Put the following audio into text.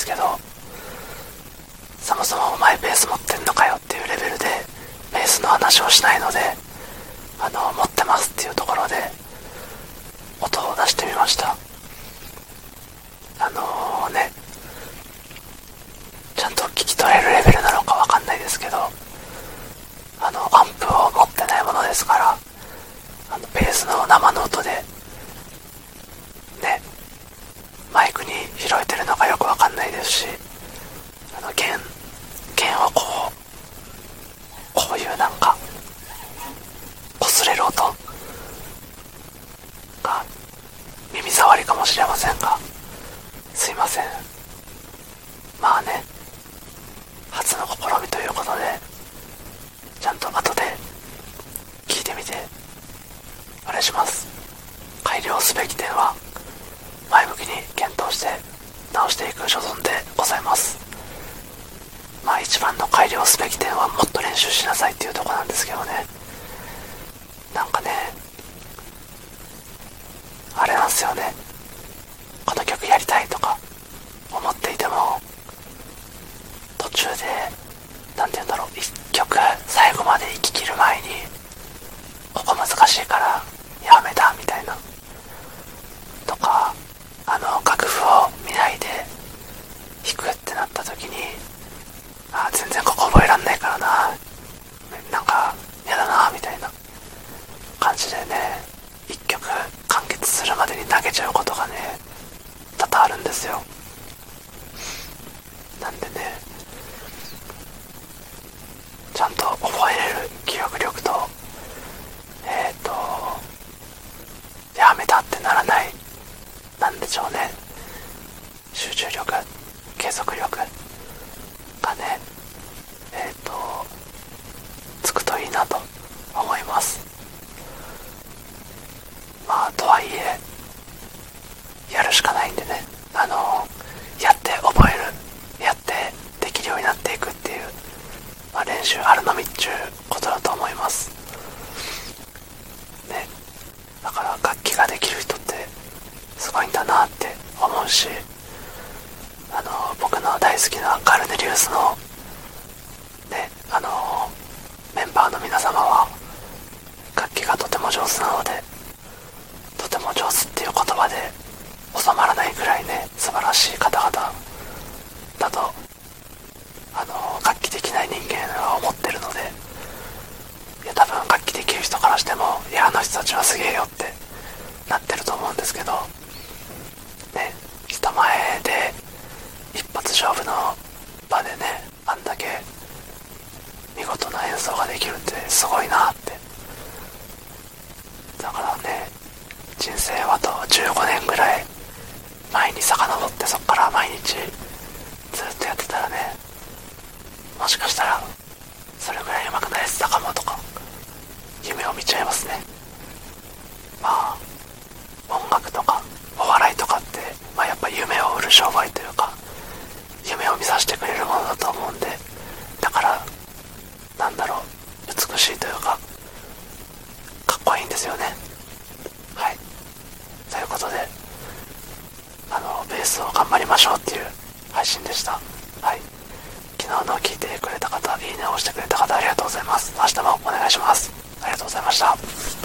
ですけどそもそもお前ベース持ってんのかよっていうレベルでベースの話をしないのであの持ってますっていうところで音を出してみました。あのー、ねちゃんと聞き取れるレベルなのかわかんないですけどあのアンプを持ってないものですからあのベースの生の音でねマイクに拾えてるのかよくわかんですしあの弦弦をこうこういうなんか擦れる音が耳障りかもしれませんがすいません。まあね初の試みということでちゃんと後で聞いてみてお願いします。改良すべき点は前向きに検討して直していく所存でございますまあ一番の改良すべき点はもっと練習しなさいっていうとこなんですけどね。なんかねあれなんですよね。この曲やりたいとか思っていても途中で何て言うんだろう。1曲最後まで行ききる前にここ難しいからやめたみたいなとかあの楽譜を見ないで弾くってなった時にあ全然ここ覚えらんないからななんか嫌だなみたいな感じでね1曲完結するけちゃうことがね多々あるんですよなんでねちゃんと覚えれる記憶力とえっ、ー、とやめたってならないなんでしょうね集中力継続力がねえっ、ー、とつくといいなと思いますまあとはいえやるしかないんでね。あのやって覚える。やってできるようになっていくっていう、まあ、練習あるのみっちゅうことだと思います。ね。だから楽器ができる人ってすごいんだなって思うしあの僕の大好きなカルネリウスのねあのメンバーの皆様は楽器がとても上手なのでとても上手っていう言葉で収まらないぐらいね素晴らしい方々だとあの楽器できない人間は思ってるのでいや多分楽器できる人からしてもいやあの人たちはすげえよってなってると思うんですけどね人前で一発勝負の場でねあんだけ見事な演奏ができるってすごいなって。だからね人生はと15年ぐらい前に遡ってそっから毎日ずっとやってたらねもしかしたらそれぐらい上手くなれてたかもとか夢を見ちゃいますねまあ音楽とかお笑いとかって、まあ、やっぱ夢を売る商売というか夢を見させてくれるものだと思うんでだからなんだろう美しいというかかっこいいんですよねはいということであのベースを頑張りましょうっていう配信でした。はい。昨日の聞いてくれた方いいねを押してくれた方ありがとうございます。明日もお願いします。ありがとうございました。